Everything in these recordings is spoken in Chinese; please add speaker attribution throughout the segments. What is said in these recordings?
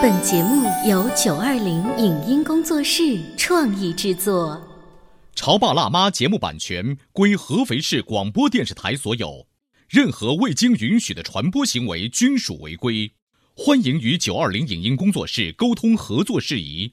Speaker 1: 本节目由九二零影音工作室创意制作。
Speaker 2: 《潮爸辣妈》节目版权归合肥市广播电视台所有，任何未经允许的传播行为均属违规。欢迎与九二零影音工作室沟通合作事宜，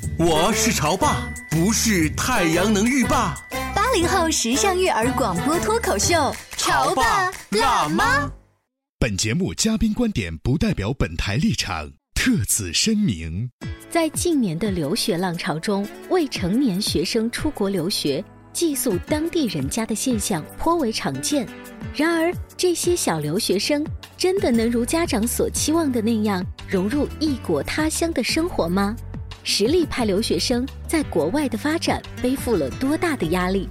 Speaker 3: 我是潮爸，不是太阳能浴霸。
Speaker 4: 八零后时尚育儿广播脱口秀，潮爸辣妈。
Speaker 5: 本节目嘉宾观点不代表本台立场，特此声明。
Speaker 1: 在近年的留学浪潮中，未成年学生出国留学寄宿当地人家的现象颇为常见。然而，这些小留学生真的能如家长所期望的那样融入异国他乡的生活吗？实力派留学生在国外的发展背负了多大的压力？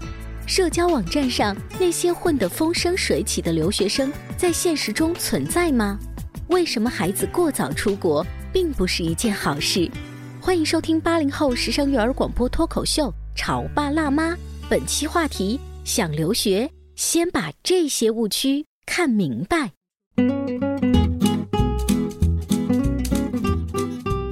Speaker 1: 社交网站上那些混得风生水起的留学生，在现实中存在吗？为什么孩子过早出国并不是一件好事？欢迎收听八零后时尚育儿广播脱口秀《潮爸辣妈》，本期话题：想留学，先把这些误区看明白。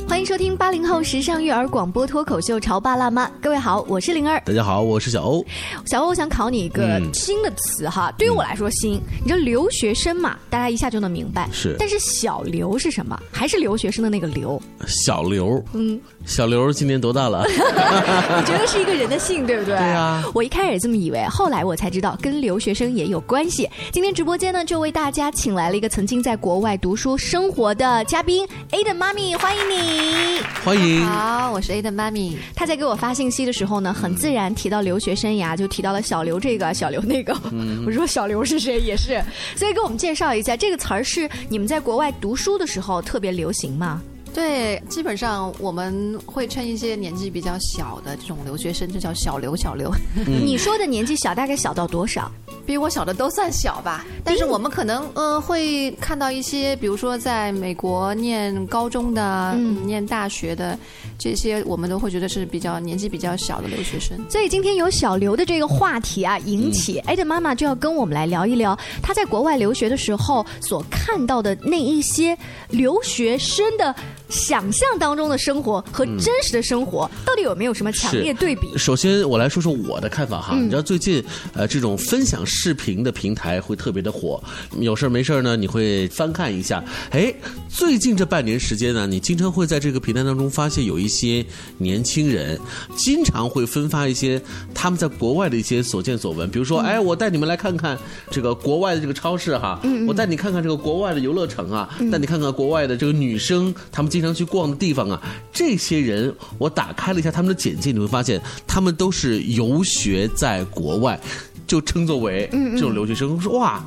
Speaker 4: 欢迎收听八零后时尚育儿广播脱口秀《潮爸辣妈》，各位好，我是灵儿。
Speaker 6: 大家好，我是小欧。
Speaker 4: 小欧，我想考你一个新的词哈，对于我来说新。你知道留学生嘛？大家一下就能明白。
Speaker 6: 是。
Speaker 4: 但是小刘是什么？还是留学生的那个刘？
Speaker 6: 小刘。嗯。小刘今年多大了？
Speaker 4: 你觉得是一个人的姓，对不对？
Speaker 6: 对啊。
Speaker 4: 我一开始也这么以为，后来我才知道跟留学生也有关系。今天直播间呢，就为大家请来了一个曾经在国外读书生活的嘉宾，Aden 妈咪，欢迎你。
Speaker 6: 欢迎，
Speaker 7: 好，我是 Aden 妈咪。
Speaker 4: 他在给我发信息的时候呢，很自然提到留学生涯，就提到了小刘这个，小刘那个。我说小刘是谁？也是，所以给我们介绍一下这个词儿是你们在国外读书的时候特别流行吗？
Speaker 7: 对，基本上我们会称一些年纪比较小的这种留学生就叫小刘，小刘。
Speaker 4: 你说的年纪小，大概小到多少？
Speaker 7: 比我小的都算小吧，但是我们可能呃会看到一些，比如说在美国念高中的、念大学的这些，我们都会觉得是比较年纪比较小的留学生。
Speaker 4: 所以今天有小刘的这个话题啊引起，艾德妈妈就要跟我们来聊一聊，她在国外留学的时候所看到的那一些留学生的想象当中的生活和真实的生活，到底有没有什么强烈对比？
Speaker 6: 首先，我来说说我的看法哈。你知道最近呃这种分享。视频的平台会特别的火，有事没事呢，你会翻看一下。哎，最近这半年时间呢，你经常会在这个平台当中发现有一些年轻人，经常会分发一些他们在国外的一些所见所闻。比如说，哎，我带你们来看看这个国外的这个超市哈，我带你看看这个国外的游乐城啊，带你看看国外的这个女生他们经常去逛的地方啊。这些人，我打开了一下他们的简介，你会发现他们都是游学在国外。就称作为这种留学生，说哇。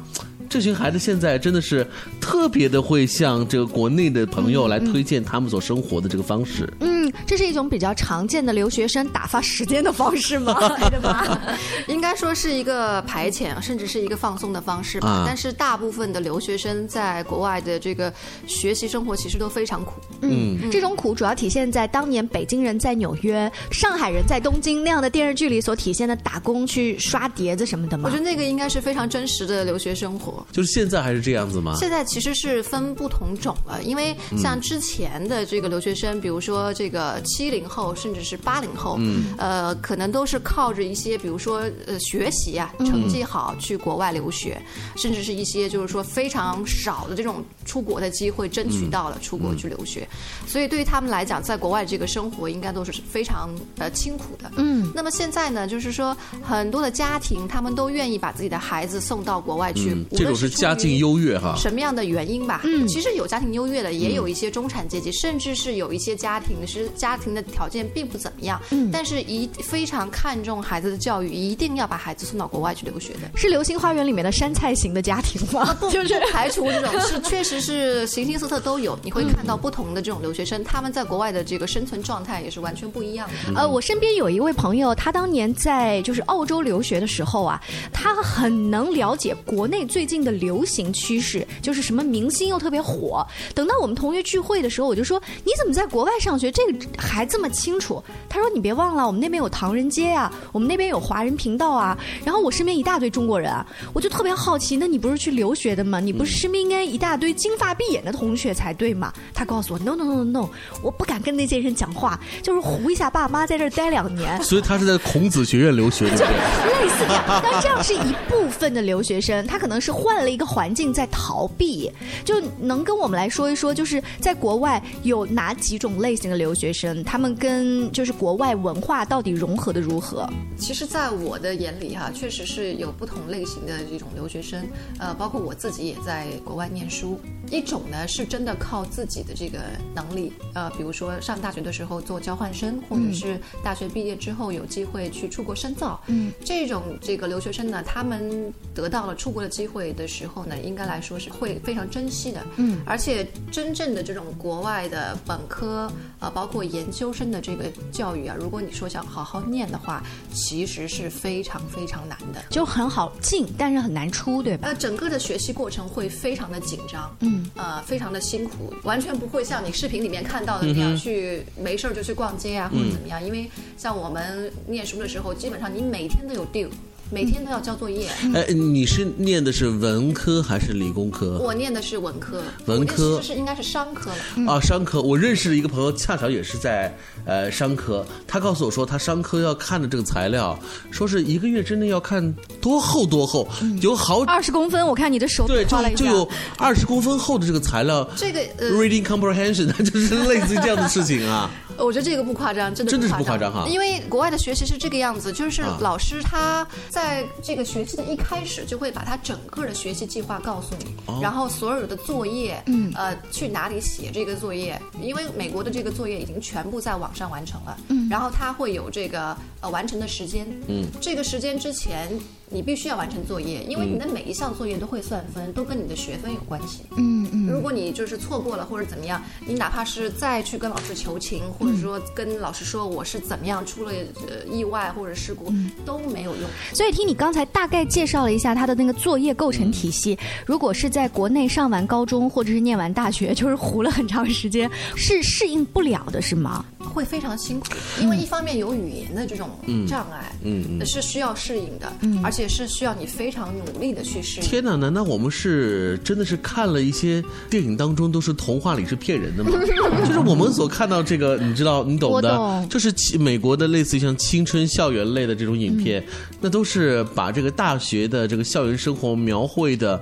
Speaker 6: 这群孩子现在真的是特别的会向这个国内的朋友来推荐他们所生活的这个方式。
Speaker 4: 嗯，这是一种比较常见的留学生打发时间的方式吗？对吧？
Speaker 7: 应该说是一个排遣，甚至是一个放松的方式吧。但是大部分的留学生在国外的这个学习生活其实都非常苦。
Speaker 4: 嗯，这种苦主要体现在当年北京人在纽约、上海人在东京那样的电视剧里所体现的打工去刷碟子什么的吗？
Speaker 7: 我觉得那个应该是非常真实的留学生活。
Speaker 6: 就是现在还是这样子吗？
Speaker 7: 现在其实是分不同种了，因为像之前的这个留学生，比如说这个七零后，甚至是八零后，呃，可能都是靠着一些，比如说呃学习啊，成绩好去国外留学，甚至是一些就是说非常少的这种出国的机会，争取到了出国去留学。所以对于他们来讲，在国外这个生活应该都是非常呃清苦的。嗯。那么现在呢，就是说很多的家庭，他们都愿意把自己的孩子送到国外去，
Speaker 6: 这种是家境优越哈，
Speaker 7: 什么样的原因吧？嗯，其实有家庭优越的，也有一些中产阶级，甚至是有一些家庭是实家庭的条件并不怎么样，嗯，但是一非常看重孩子的教育，一定要把孩子送到国外去留学的。
Speaker 4: 是《流星花园》里面的山菜型的家庭吗？
Speaker 7: 就是不排除这种是，确实是形形色色都有。你会看到不同的这种留学生，他们在国外的这个生存状态也是完全不一样的。
Speaker 4: 呃，我身边有一位朋友，他当年在就是澳洲留学的时候啊，他很能了解国内最近的流行趋势，就是什么明星又特别火。等到我们同学聚会的时候，我就说你怎么在国外上学，这个还这么清楚？他说你别忘了，我们那边有唐人街啊，我们那边有华人频道啊。然后我身边一大堆中国人啊，我就特别好奇，那你不是去留学的吗？你不是身边应该一大堆金发碧眼的同学才对吗？他告诉我，no no no no no，我不敢跟那些人讲话，就是糊一下爸妈，在这儿待两年。
Speaker 6: 所以他是在孔子学院留学，对不对？
Speaker 4: 类似这样，但这样是一部分的留学生，他可能是换了一个环境在逃避。就能跟我们来说一说，就是在国外有哪几种类型的留学生，他们跟就是国外文化到底融合的如何？
Speaker 7: 其实，在我的眼里哈，确实是有不同类型的这种留学生，呃，包括我自己也在国外念书。一种呢是真的靠自己的这个能力，呃，比如说上大学的时候做交换生，或者是大学毕业之后有机会去出国深造。嗯，这种这个留学生呢，他们得到了出国的机会的时候呢，应该来说是会非常珍惜的。嗯，而且真正的这种国外的本科啊，包括研究生的这个教育啊，如果你说想好好念的话，其实是非常非常难的，
Speaker 4: 就很好进，但是很难出，对吧？
Speaker 7: 呃，整个的学习过程会非常的紧张。嗯。呃，非常的辛苦，完全不会像你视频里面看到的那样去没事儿就去逛街啊，或者怎么样。因为像我们念书的时候，基本上你每天都有 due。每天都要交作业。
Speaker 6: 哎，你是念的是文科还是理工科？
Speaker 7: 我念的是文科。
Speaker 6: 文科
Speaker 7: 是应该是商科了。啊，
Speaker 6: 商科。我认识的一个朋友，恰巧也是在呃商科。他告诉我说，他商科要看的这个材料，说是一个月之内要看多厚多厚，有好
Speaker 4: 二十公分。我看你的手
Speaker 6: 对，就就有二十公分厚的这个材料。
Speaker 7: 这个
Speaker 6: reading comprehension 就是类似于这样的事情啊。
Speaker 7: 我觉得这个不夸张，真的
Speaker 6: 真的是不夸张哈。
Speaker 7: 因为国外的学习是这个样子，就是老师他在这个学期的一开始就会把他整个的学习计划告诉你，然后所有的作业，嗯，呃，去哪里写这个作业？因为美国的这个作业已经全部在网上完成了，嗯，然后他会有这个呃完成的时间，嗯，这个时间之前。你必须要完成作业，因为你的每一项作业都会算分，都跟你的学分有关系。嗯嗯。如果你就是错过了或者怎么样，你哪怕是再去跟老师求情，或者说跟老师说我是怎么样出了呃意外或者事故，都没有用。
Speaker 4: 所以听你刚才大概介绍了一下他的那个作业构成体系，如果是在国内上完高中或者是念完大学，就是糊了很长时间，是适应不了的，是吗？
Speaker 7: 会非常辛苦，因为一方面有语言的这种障碍，嗯，是需要适应的，嗯，而且是需要你非常努力的去适应。
Speaker 6: 天哪，难道我们是真的是看了一些电影当中都是童话里是骗人的吗？就是我们所看到这个，你知道，你懂的，就是美国的类似于像青春校园类的这种影片，那都是把这个大学的这个校园生活描绘的。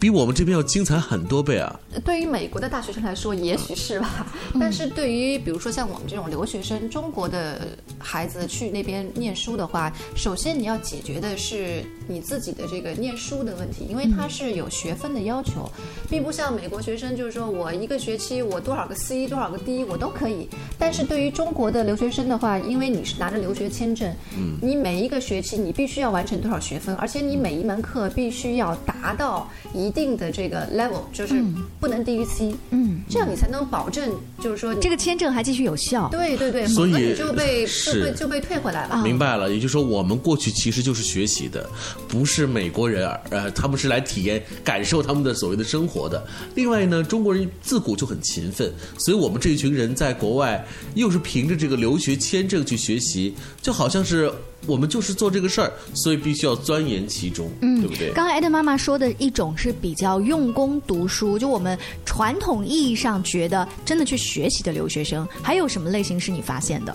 Speaker 6: 比我们这边要精彩很多倍啊！
Speaker 7: 对于美国的大学生来说，也许是吧。但是对于比如说像我们这种留学生，中国的孩子去那边念书的话，首先你要解决的是你自己的这个念书的问题，因为它是有学分的要求，并不像美国学生，就是说我一个学期我多少个 C 多少个 D 我都可以。但是对于中国的留学生的话，因为你是拿着留学签证，嗯，你每一个学期你必须要完成多少学分，而且你每一门课必须要达到一。一定的这个 level 就是不能低于 C，嗯，这样你才能保证，就是说
Speaker 4: 这个签证还继续有效。
Speaker 7: 对对对，
Speaker 6: 所以
Speaker 7: 就被就被就被退回来了。
Speaker 6: 明白了，也就是说我们过去其实就是学习的，不是美国人，呃，他们是来体验、感受他们的所谓的生活的。另外呢，中国人自古就很勤奋，所以我们这一群人在国外又是凭着这个留学签证去学习，就好像是。我们就是做这个事儿，所以必须要钻研其中，嗯，对不对？
Speaker 4: 刚才艾德妈妈说的一种是比较用功读书，就我们传统意义上觉得真的去学习的留学生，还有什么类型是你发现的？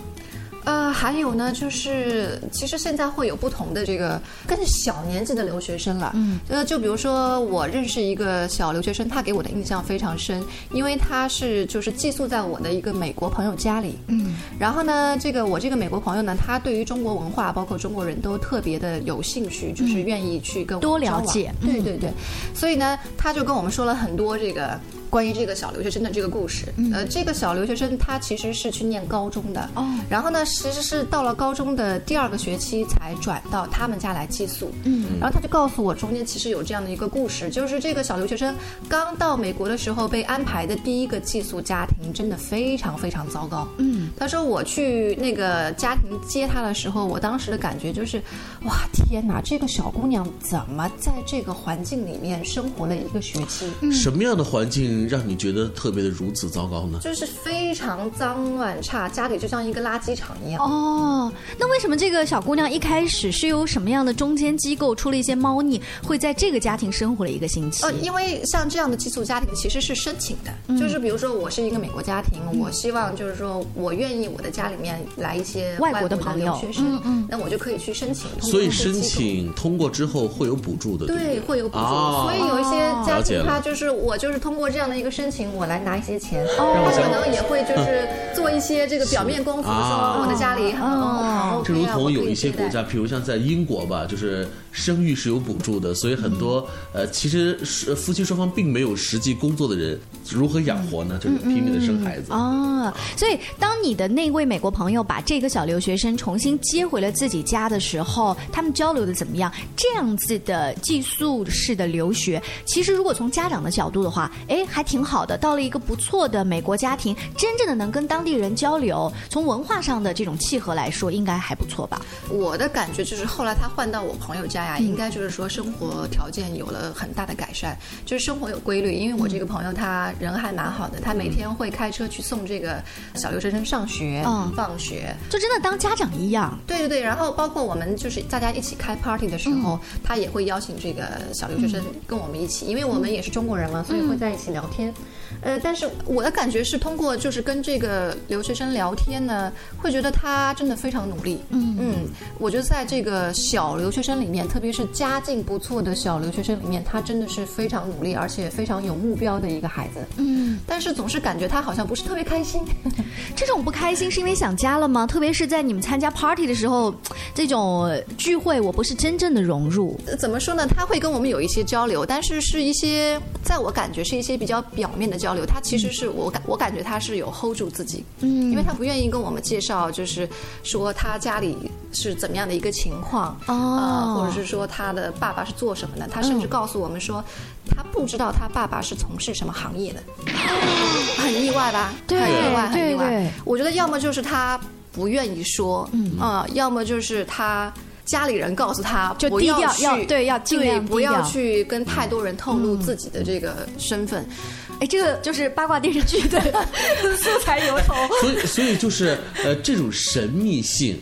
Speaker 7: 呃，还有呢，就是其实现在会有不同的这个更小年纪的留学生了。嗯，呃，就比如说我认识一个小留学生，他给我的印象非常深，因为他是就是寄宿在我的一个美国朋友家里。嗯，然后呢，这个我这个美国朋友呢，他对于中国文化，包括中国人都特别的有兴趣，就是愿意去跟
Speaker 4: 多了解。
Speaker 7: 对对对，所以呢，他就跟我们说了很多这个。关于这个小留学生的这个故事。呃，这个小留学生他其实是去念高中的，
Speaker 4: 哦
Speaker 7: 然后呢，其实是到了高中的第二个学期才转到他们家来寄宿。嗯，然后他就告诉我，中间其实有这样的一个故事，就是这个小留学生刚到美国的时候被安排的第一个寄宿家庭真的非常非常糟糕。嗯，他说我去那个家庭接他的时候，我当时的感觉就是，哇，天哪，这个小姑娘怎么在这个环境里面生活了一个学期？
Speaker 6: 什么样的环境让你觉得特别的如此糟糕呢？
Speaker 7: 就是非常脏乱差，家里就像一个垃圾场一样。
Speaker 4: 哦，那为什么这个小姑娘一开始是由什么样的中间机构出了一些猫腻，会在这个家庭生活了一个星期？
Speaker 7: 呃，因为像这样的寄宿家庭其实是申请的，
Speaker 4: 嗯
Speaker 7: 就是比如说我是一个美国家庭，我希望就是说我愿意我的家里面来一些
Speaker 4: 外国
Speaker 7: 国
Speaker 4: 的朋友
Speaker 7: 留学生，
Speaker 4: 嗯嗯
Speaker 7: 那我就可以去申请。
Speaker 6: 所以申请通过之后会有补助的，对
Speaker 7: 对，
Speaker 6: 对？
Speaker 7: 会有补助，
Speaker 6: 哦
Speaker 7: 所以有一些
Speaker 6: 了解了。
Speaker 7: 他就是我就是通过这样的一个申请，我来拿一些钱，
Speaker 6: 我想
Speaker 7: 他可能也会就是做一些这个表面功夫，
Speaker 6: 啊。
Speaker 7: 说我的家里很好，
Speaker 6: 这如同有一些国家，比如像在英国吧，就是生育是有补助的，所以很多、
Speaker 7: 嗯。
Speaker 6: 呃，其实是夫妻双方并没有实际工作的人，如何养活呢？就是拼命的生孩子。
Speaker 4: 哦，所以当你的那位美国朋友把这个小留学生重新接回了自己家的时候，他们交流的怎么样？这样子的寄宿式的留学，其实如果从家长的角度的话，哎，还挺好的。到了一个不错的美国家庭，真正的能跟当地人交流，从文化上的这种契合来说，应该还不错吧？
Speaker 7: 我的感觉就是，后来他换到我朋友家呀，应该就是说生活条件有了很大的改善，就是生活有规律。因为我这个朋友他人还蛮好的，他每天会开车去送这个小留学生上学、
Speaker 4: 嗯
Speaker 7: 放学。
Speaker 4: 就真的当家长一样。
Speaker 7: 对对对，然后包括我们就是大家一起开 party 的时候，他也会邀请这个小留学生跟我们一起，因为我们也是中国人嘛，所以会在一起聊天。呃，但是我的感觉是，通过就是跟这个留学生聊天呢，会觉得他真的非常努力。嗯嗯，我觉得在这个小留学生里面，特别是家境不错的小留学生里面，他真的是非常努力，而且非常有目标的一个孩子。嗯，但是总是感觉他好像不是特别开心。
Speaker 4: 这种不开心是因为想家了吗？特别是在你们参加 party 的时候，这种聚会，我不是真正的融入。
Speaker 7: 呃怎么说呢？他会跟我们有一些交流，但是是一些在我感觉是一些比较表面的交流。他其实是我感我感觉他是有 hold 住自己，嗯，因为他不愿意跟我们介绍，就是说他家里是怎么样的一个情况，
Speaker 4: 哦
Speaker 7: 呃，或者是说他的爸爸是做什么的。他甚至告诉我们说，他不知道他爸爸是从事什么行业的，很意外吧？
Speaker 4: 对
Speaker 7: 很意外，很意外。我觉得要么就是他不愿意说，嗯啊、要么就是他。家里人告诉他，不
Speaker 4: 就低调
Speaker 7: 去
Speaker 4: 要对要尽量
Speaker 7: 不要去跟太多人透露自己的这个身份。
Speaker 4: 哎，这个就是八卦电视剧的 素材由头。
Speaker 6: 所以，所以就是呃，这种神秘性，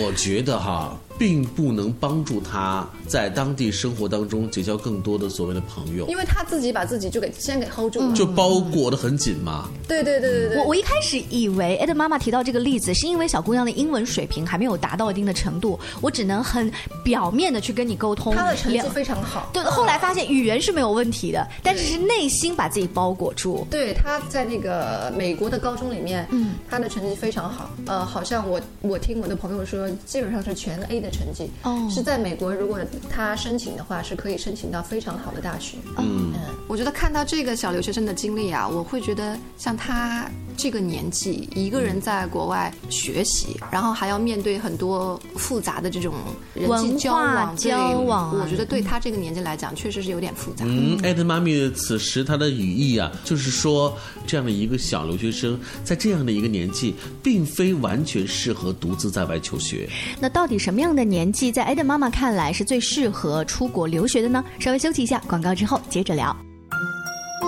Speaker 6: 我觉得哈，并不能帮助他在当地生活当中结交更多的所谓的朋友
Speaker 7: 因，为他自己把自己就给先给 hold 住了。
Speaker 6: 就包裹的很紧嘛。
Speaker 7: 对对对对对，
Speaker 4: 我我一开始以为艾德妈妈提到这个例子，是因为小姑娘的英文水平还没有达到一定的程度，我只能很表面的去跟你沟通。
Speaker 7: 她的成绩非常好。
Speaker 4: 对，后来发现语言是没有问题的，但是是内心把自己包裹住。
Speaker 7: 对，她在那个美国的高中里面，嗯，他的成绩非常好。呃，好像我我听我的朋友说，基本上是全 A 的成绩。
Speaker 4: 哦
Speaker 7: 是在美国，如果他申请的话，是可以申请到非常好的大学。嗯我觉得看到这个小留学生的经历啊，我会觉得像他这个年纪，一个人在国外学习，然后还要面对很多复杂的这种人际交
Speaker 4: 文化
Speaker 7: 往，
Speaker 4: 交往啊
Speaker 7: 我觉得对他这个年纪来讲，确实是有点复杂。
Speaker 6: 嗯，艾特妈咪此时她的语义啊，就是说这样的一个小留学生，在这样的一个年纪，并非完全适合独自在外求学。
Speaker 4: 那到底什么样的年纪，在艾特妈妈看来是最适合出国留学的呢？稍微休息一下，广告之后接着聊。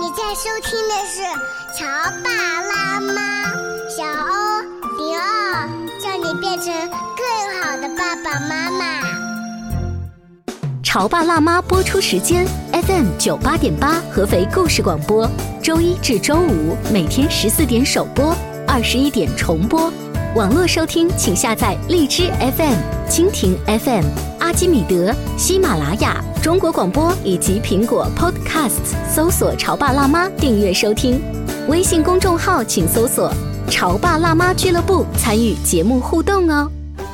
Speaker 8: 你在收听的是《潮爸辣妈》，小欧零二，叫你变成更好的爸爸妈妈。
Speaker 1: 《潮爸辣妈》播出时间：FM 九八点八，合肥故事广播，周一至周五每天十四点首播，二十一点重播。网络收听，请下载荔枝 FM、蜻蜓 FM、阿基米德、喜马拉雅、中国广播以及苹果 Podcasts，搜索“潮爸辣妈”订阅收听。微信公众号请搜索“潮爸辣妈俱乐部”，参与节目互动哦。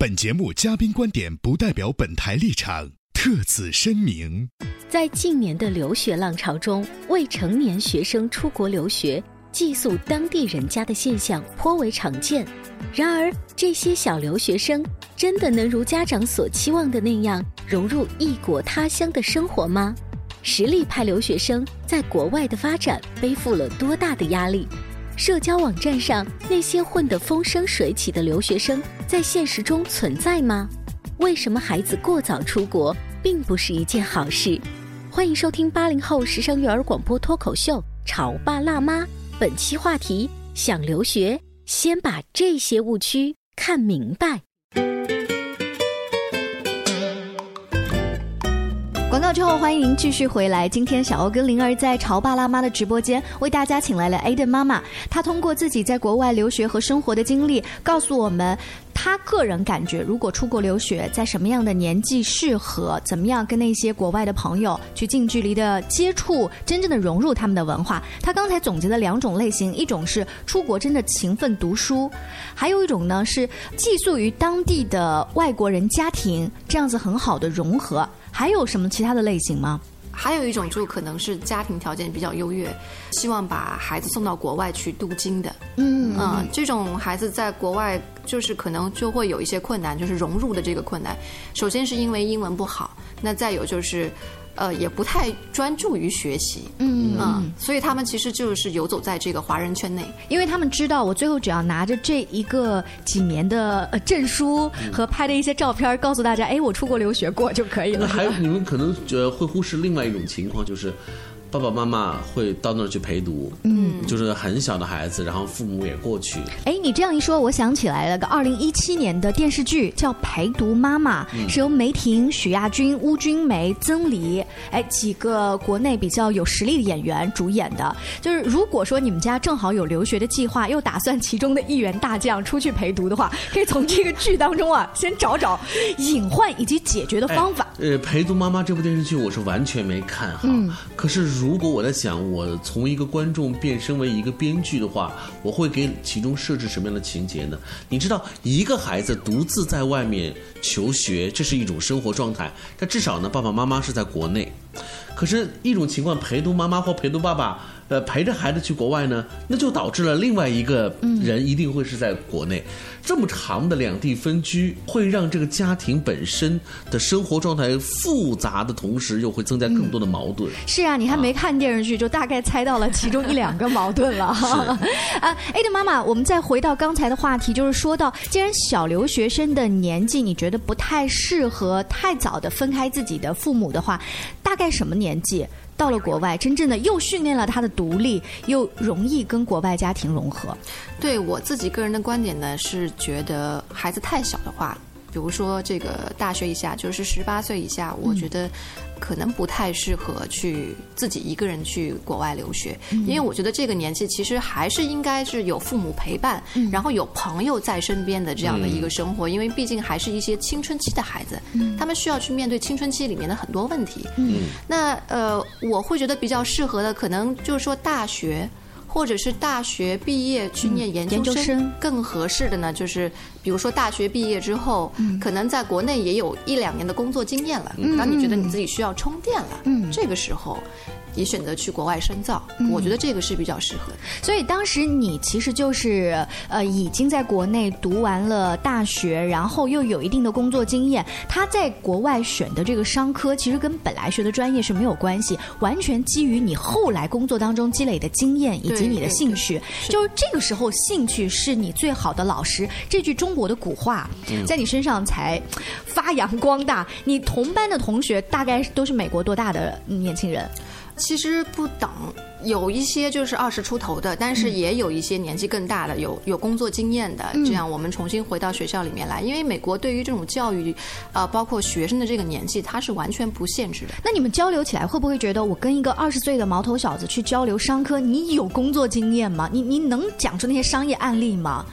Speaker 5: 本节目嘉宾观点不代表本台立场，特此声明。
Speaker 1: 在近年的留学浪潮中，未成年学生出国留学、寄宿当地人家的现象颇为常见。然而，这些小留学生真的能如家长所期望的那样融入异国他乡的生活吗？实力派留学生在国外的发展背负了多大的压力？社交网站上那些混得风生水起的留学生，在现实中存在吗？为什么孩子过早出国并不是一件好事？欢迎收听八零后时尚育儿广播脱口秀《潮爸辣妈》，本期话题：想留学，先把这些误区看明白。
Speaker 4: 广告之后，欢迎您继续回来。今天小欧跟灵儿在潮爸辣妈的直播间为大家请来了 Aden 妈妈，她通过自己在国外留学和生活的经历，告诉我们她个人感觉，如果出国留学，在什么样的年纪适合，怎么样跟那些国外的朋友去近距离的接触，真正的融入他们的文化。她刚才总结了两种类型，一种是出国真的勤奋读书，还有一种呢是寄宿于当地的外国人家庭，这样子很好的融合。还有什么其他的类型吗？
Speaker 7: 还有一种就可能是家庭条件比较优越，希望把孩子送到国外去镀金的。
Speaker 4: 嗯
Speaker 7: 嗯，这种孩子在国外就是可能就会有一些困难，就是融入的这个困难。首先是因为英文不好，那再有就是。呃，也不太专注于学习，
Speaker 4: 嗯
Speaker 7: 嗯，所以他们其实就是游走在这个华人圈内，
Speaker 4: 因为他们知道我最后只要拿着这一个几年的呃证书和拍的一些照片，告诉大家，哎，我出国留学过就可以了。
Speaker 6: 那还有你们可能呃会忽视另外一种情况，就是。爸爸妈妈会到那儿去陪读，
Speaker 4: 嗯，
Speaker 6: 就是很小的孩子，然后父母也过去。
Speaker 4: 哎，你这样一说，我想起来了个二零一七年的电视剧叫《陪读妈妈》，
Speaker 6: 嗯
Speaker 4: 是由梅婷、许亚军、邬君梅、曾黎，哎几个国内比较有实力的演员主演的。就是如果说你们家正好有留学的计划，又打算其中的一员大将出去陪读的话，可以从这个剧当中啊，先找找隐患以及解决的方法。
Speaker 6: 呃，《陪读妈妈》这部电视剧我是完全没看哈。
Speaker 4: 嗯
Speaker 6: 可是如果我在想，我从一个观众变身为一个编剧的话，我会给其中设置什么样的情节呢？你知道，一个孩子独自在外面求学，这是一种生活状态，但至少呢，爸爸妈妈是在国内。可是，一种情况，陪读妈妈或陪读爸爸，呃，陪着孩子去国外呢，那就导致了另外一个人一定会是在国内。这么长的两地分居，会让这个家庭本身的生活状态复杂的同时，又会增加更多的矛盾。
Speaker 4: 是啊，你还没看电视剧，就大概猜到了其中一两个矛盾了。啊，A 的妈妈，我们再回到刚才的话题，就是说到，既然小留学生的年纪你觉得不太适合太早的分开自己的父母的话，大概什么年纪到了国外，真正的又训练了他的独立，又容易跟国外家庭融合？
Speaker 7: 对我自己个人的观点呢，是觉得孩子太小的话，比如说这个大学以下，就是十八岁以下，我觉得可能不太适合去自己一个人去国外留学，
Speaker 4: 嗯
Speaker 7: 因为我觉得这个年纪其实还是应该是有父母陪伴，
Speaker 4: 嗯
Speaker 7: 然后有朋友在身边的这样的一个生活，因为毕竟还是一些青春期的孩子，他们需要去面对青春期里面的很多问题。
Speaker 4: 嗯
Speaker 7: 那呃，我会觉得比较适合的，可能就是说大学。或者是大学毕业去念研究
Speaker 4: 生
Speaker 7: 更合适的呢，就是比如说大学毕业之后，可能在国内也有一两年的工作经验了，
Speaker 4: 嗯
Speaker 7: 当你觉得你自己需要充电了，
Speaker 4: 嗯。
Speaker 7: 这个时候你选择去国外深造，
Speaker 4: 嗯
Speaker 7: 我觉得这个是比较适合的。
Speaker 4: 所以当时你其实就是呃已经在国内读完了大学，然后又有一定的工作经验。他在国外选的这个商科，其实跟本来学的专业是没有关系，完全基于你后来工作当中积累的经验以及你的兴趣。就是这个时候，兴趣是你最好的老师。这句中国的古话
Speaker 9: 嗯
Speaker 4: 在你身上才发扬光大。你同班的同学大概都是美国多大的年轻人？
Speaker 7: 其实不等，有一些就是二十出头的，但是也有一些年纪更大的，有有工作经验的。这样我们重新回到学校里面来，因为美国对于这种教育，呃，包括学生的这个年纪，它是完全不限制的。
Speaker 4: 那你们交流起来会不会觉得我跟一个二十岁的毛头小子去交流商科，你有工作经验吗？你你能讲出那些商业案例吗？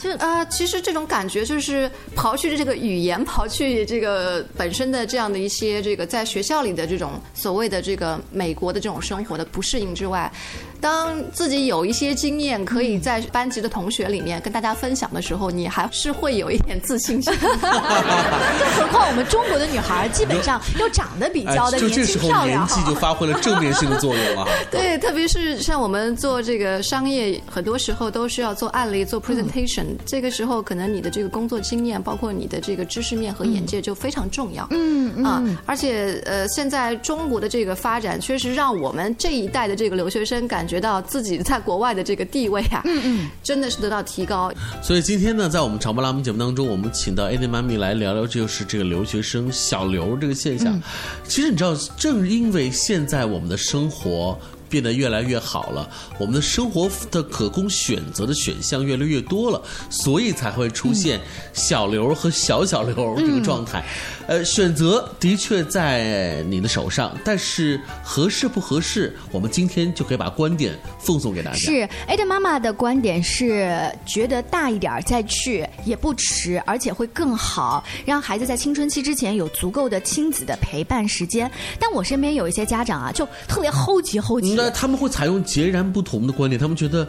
Speaker 7: 就啊，其实这种感觉就是刨去这个语言，刨去这个本身的这样的一些这个在学校里的这种所谓的这个美国的这种生活的不适应之外，当自己有一些经验可以在班级的同学里面跟大家分享的时候，你还是会有一点自信心。
Speaker 4: 更何况我们中国的女孩基本上又长得比较的
Speaker 6: 哎就
Speaker 4: 年轻
Speaker 6: 这时候
Speaker 4: 漂亮
Speaker 6: 年纪就发挥了正面性的作用啊。
Speaker 7: 对，特别是像我们做这个商业，很多时候都需要做案例、做 presentation、这个时候，可能你的这个工作经验，包括你的这个知识面和眼界就非常重要。
Speaker 4: 嗯嗯
Speaker 7: 啊，而且呃，现在中国的这个发展，确实让我们这一代的这个留学生感觉到自己在国外的这个地位啊，嗯嗯，真的是得到提高。
Speaker 6: 所以今天呢，在我们长波拉姆节目当中，我们请到 AD 妈咪来聊聊，就是这个留学生小刘这个现象。其实你知道，正因为现在我们的生活。变得越来越好了，我们的生活的可供选择的选项越来越多了，所以才会出现小刘和小小刘这个状态。呃，选择的确在你的手上，但是合适不合适，我们今天就可以把观点奉送给大家。
Speaker 4: 是 A 的妈妈的观点是，觉得大一点再去也不迟，而且会更好，让孩子在青春期之前有足够的亲子的陪伴时间。但我身边有一些家长啊，就特别齁急齁急。
Speaker 6: 那他们会采用截然不同的观点，他们觉得。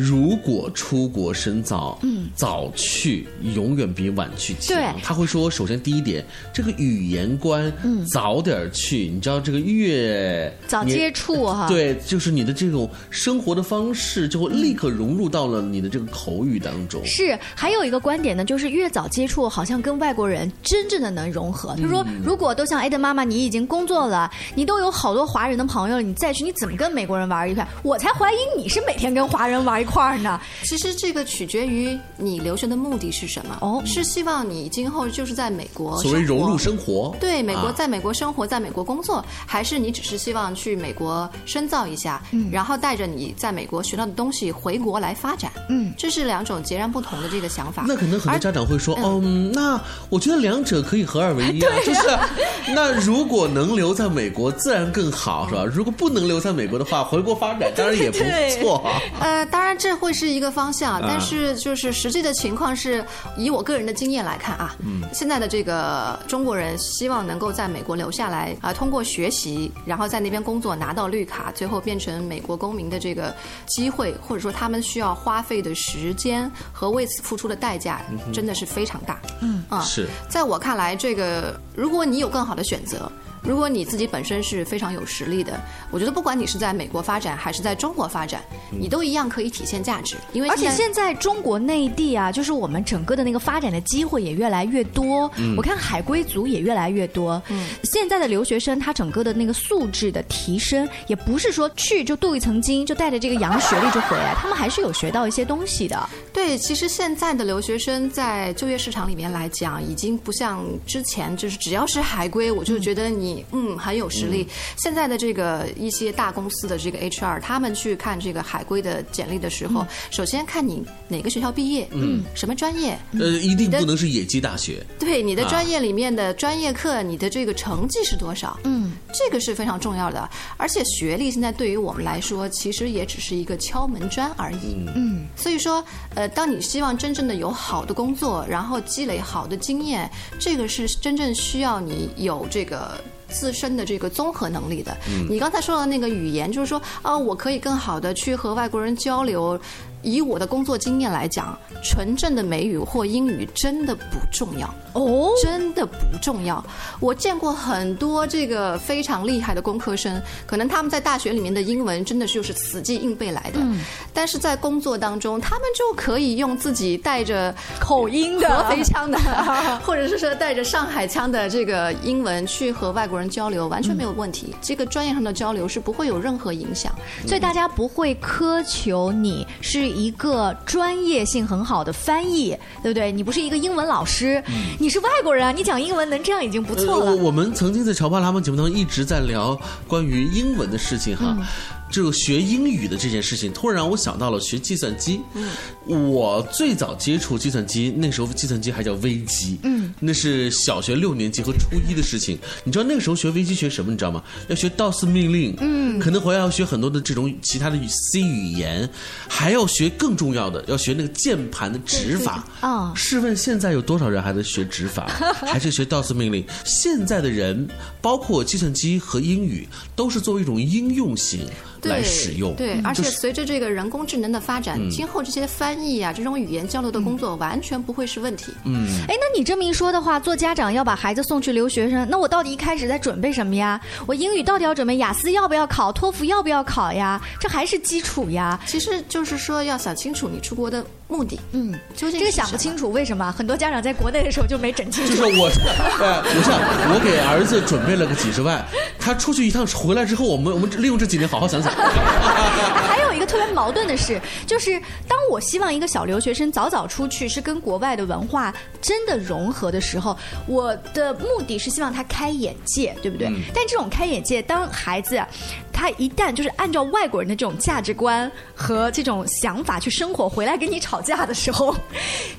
Speaker 6: 如果出国深造，嗯，早去永远比晚去强。
Speaker 4: 对，
Speaker 6: 他会说，首先第一点，这个语言观，嗯，早点去，你知道这个越
Speaker 4: 早接触哈，
Speaker 6: 对，就是你的这种生活的方式就会立刻融入到了你的这个口语当中。
Speaker 4: 是，还有一个观点呢，就是越早接触，好像跟外国人真正的能融合。他说，如果都像 A 的妈妈，你已经工作了，你都有好多华人的朋友了，你再去，你怎么跟美国人玩一块？我才怀疑你是每天跟华人玩一块儿呢。
Speaker 7: 其实这个取决于你留学的目的是什么。哦，是希望你今后就是在美国
Speaker 6: 所谓融入生活，
Speaker 7: 对，美国
Speaker 6: 啊
Speaker 7: 在美国生活，在美国工作，还是你只是希望去美国深造一下，
Speaker 4: 嗯
Speaker 7: 然后带着你在美国学到的东西回国来发展？
Speaker 4: 嗯，
Speaker 7: 这是两种截然不同的这个想法。
Speaker 6: 那可能很多家长会说，嗯，那我觉得两者可以合二为一啊，就是那如果能留在美国，自然更好，是吧？如果不能留在美国的话，回国发展当然也不错啊。
Speaker 7: 呃，当然这会是一个方向，
Speaker 6: 啊
Speaker 7: 但是就是实际的情况是，以我个人的经验来看啊，
Speaker 6: 嗯
Speaker 7: 现在的这个中国人希望能够在美国留下来啊、通过学习，然后在那边工作拿到绿卡，最后变成美国公民的这个机会，或者说他们需要花费的时间和为此付出的代价，真的是非常大。
Speaker 4: 嗯
Speaker 7: 啊，
Speaker 6: 是
Speaker 7: 在我看来，这个如果你有更好的选择。如果你自己本身是非常有实力的，我觉得不管你是在美国发展还是在中国发展，你都一样可以体现价值。因为
Speaker 4: 而且现在中国内地啊，就是我们整个的那个发展的机会也越来越多。
Speaker 9: 嗯
Speaker 4: 我看海归族也越来越多。
Speaker 7: 嗯，
Speaker 4: 现在的留学生他整个的那个素质的提升，也不是说去就镀一层金，就带着这个洋学历就回来，他们还是有学到一些东西的。
Speaker 7: 对，其实现在的留学生在就业市场里面来讲，已经不像之前，就是只要是海归，我就觉得你嗯很有实力。现在的这个一些大公司的这个 HR，他们去看这个海归的简历的时候，首先看你哪个学校毕业，
Speaker 6: 嗯，
Speaker 7: 什么专业，
Speaker 6: 呃，一定不能是野鸡大学。
Speaker 7: 对你的专
Speaker 6: 啊
Speaker 7: 业里面的专业课，你的这个成绩是多少？
Speaker 4: 嗯，
Speaker 7: 这个是非常重要的。而且学历现在对于我们来说，其实也只是一个敲门砖而已。
Speaker 4: 嗯，
Speaker 7: 所以说，呃，当你希望真正的有好的工作，然后积累好的经验，这个是真正需要你有这个。自身的这个综合能力的，
Speaker 9: 嗯
Speaker 7: 你刚才说的那个语言，就是说，啊，我可以更好的去和外国人交流。以我的工作经验来讲，纯正的美语或英语真的不重要
Speaker 4: 哦，
Speaker 7: 真的不重要。我见过很多这个非常厉害的工科生，可能他们在大学里面的英文真的就是死记硬背来的，
Speaker 4: 嗯
Speaker 7: 但是在工作当中，他们就可以用自己带着
Speaker 4: 口音的
Speaker 7: 合肥腔的，或者是说带着上海腔的这个英文去和外国人交流，完全没有问题。这个专业上的交流是不会有任何影响。
Speaker 4: 所以大家不会苛求你是一个专业性很好的翻译，对不对？你不是一个英文老师，你是外国人啊，你讲英文能这样已经不错了。
Speaker 6: 呃我我们曾经在《潮爸辣妈》节目当中一直在聊关于英文的事情哈。这个学英语的这件事情，突然让我想到了学计算机。嗯，我最早接触计算机，那时候计算机还叫微机。嗯，那是小学六年级和初一的事情。你知道那个时候学微机学什么？你知道吗？要学 DOS 命令。嗯，可能还要学很多的这种其他的 C 语言，还要学更重要的，要学那个键盘的指法。
Speaker 4: 啊，
Speaker 6: 试问现在有多少人还在学指法，还是学 DOS 命令？现在的人，包括计算机和英语，都是作为一种应用型来使用。
Speaker 7: 对，而且随着这个人工智能的发展，
Speaker 6: 嗯
Speaker 7: 今后这些翻译啊，这种语言交流的工作完全不会是问题。
Speaker 6: 嗯，
Speaker 4: 哎，那你这么一说的话，做家长要把孩子送去留学生，那我到底一开始在准备什么呀？我英语到底要准备雅思要不要考，托福要不要考呀？这还是基础呀。
Speaker 7: 其实就是说要想清楚你出国的目的，
Speaker 4: 嗯，
Speaker 7: 究竟
Speaker 4: 这个想不清楚，为什么很多家长在国内的时候就没整清楚？
Speaker 6: 就是我，哎，我像我给儿子准备了个几十万，他出去一趟回来之后，我们我们利用这几年好好想想。
Speaker 4: 还有一个特别矛盾的是，就是当我希望一个小留学生早早出去，是跟国外的文化真的融合的时候，我的目的是希望他开眼界，对不对？
Speaker 9: 嗯
Speaker 4: 但这种开眼界，当孩子他一旦就是按照外国人的这种价值观和这种想法去生活，回来跟你吵架的时候，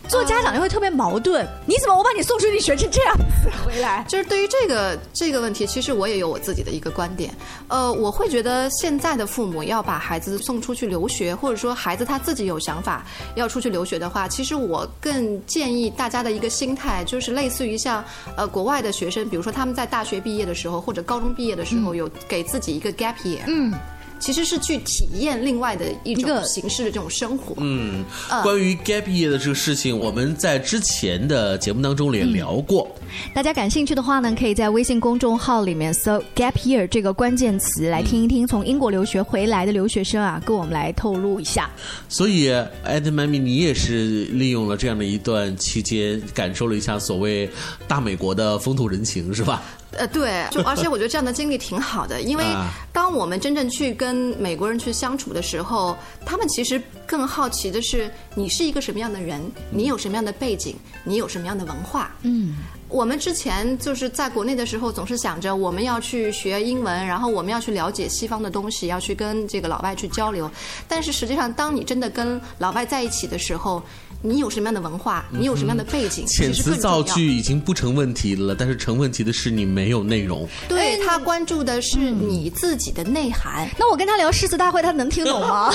Speaker 4: 做家长就会特别矛盾。你怎么我把你送出去学成这样子回来？
Speaker 7: 就是对于这个这个问题，其实我也有我自己的一个观点。呃，我会觉得现在的父母要把孩子送出去留学，或者说孩子他自己有想法要出去留学的话，其实我更建议大家的一个心态，就是类似于像呃国外的学生，比如说他们在大学毕业的时候或者高中毕业的时候，有给自己一个 gap year。
Speaker 4: 嗯。
Speaker 7: 其实是去体验另外的一种形式的这种生活。
Speaker 6: 嗯
Speaker 7: 嗯，
Speaker 6: 关于 gap year 的这个事情，我们在之前的节目当中也聊过。
Speaker 4: 大家感兴趣的话呢，可以在微信公众号里面搜 “gap year” 这个关键词来听一听从英国留学回来的留学生啊，跟我们来透露一下。
Speaker 6: 所以，艾德妈咪，你也是利用了这样的一段期间，感受了一下所谓大美国的风土人情，是吧？
Speaker 7: 呃，对，就 而且我觉得这样的经历挺好的，因为
Speaker 6: 啊
Speaker 7: 当我们真正去跟美国人去相处的时候，他们其实更好奇的是你是一个什么样的人，你有什么样的背景，你有什么样的文化。
Speaker 4: 嗯。
Speaker 7: 我们之前就是在国内的时候，总是想着我们要去学英文，然后我们要去了解西方的东西，要去跟这个老外去交流。但是实际上，当你真的跟老外在一起的时候，你有什么样的文化，你有什么样的背景，其
Speaker 6: 遣词。造句已经不成问题了，但是成问题的是你没有内容。
Speaker 7: 对他关注的是你自己的内涵。
Speaker 4: 那我跟他聊诗词大会，他能听懂吗？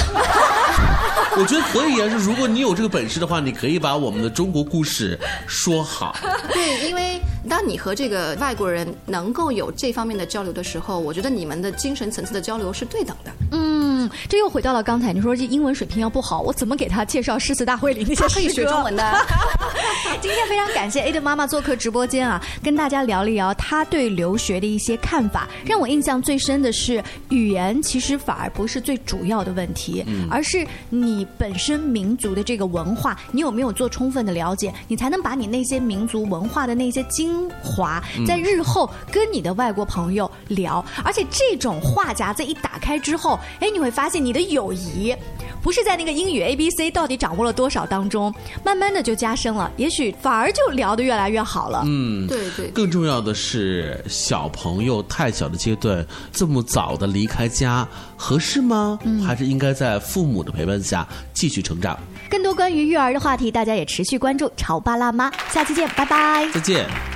Speaker 6: 我觉得可以啊，是如果你有这个本事的话，你可以把我们的中国故事说好。
Speaker 7: 对，因为当你和这个外国人能够有这方面的交流的时候，我觉得你们的精神层次的交流是对等的。
Speaker 4: 嗯，这又回到了刚才你说这英文水平要不好，我怎么给他介绍诗词大会里那些
Speaker 7: 他可以学中文的。
Speaker 4: 今天非常感谢 A 的妈妈做客直播间啊，跟大家聊一聊她对留学的一些看法。让我印象最深的是，语言其实反而不是最主要的问题，
Speaker 9: 嗯
Speaker 4: 而是你本身民族的这个文化，你有没有做充分的了解，你才能把你那些民族文化的那些精华，
Speaker 9: 嗯
Speaker 4: 在日后跟你的外国朋友聊。而且这种话匣子一打开之后，哎，你会发现你的友谊。不是在那个英语 A B C 到底掌握了多少当中，慢慢的就加深了，也许反而就聊得越来越好了。
Speaker 6: 嗯，
Speaker 7: 对对。
Speaker 6: 更重要的是，小朋友太小的阶段，这么早的离开家合适吗？
Speaker 4: 嗯
Speaker 6: 还是应该在父母的陪伴下继续成长？
Speaker 4: 更多关于育儿的话题，大家也持续关注潮爸辣妈，下期见，拜拜。
Speaker 6: 再见。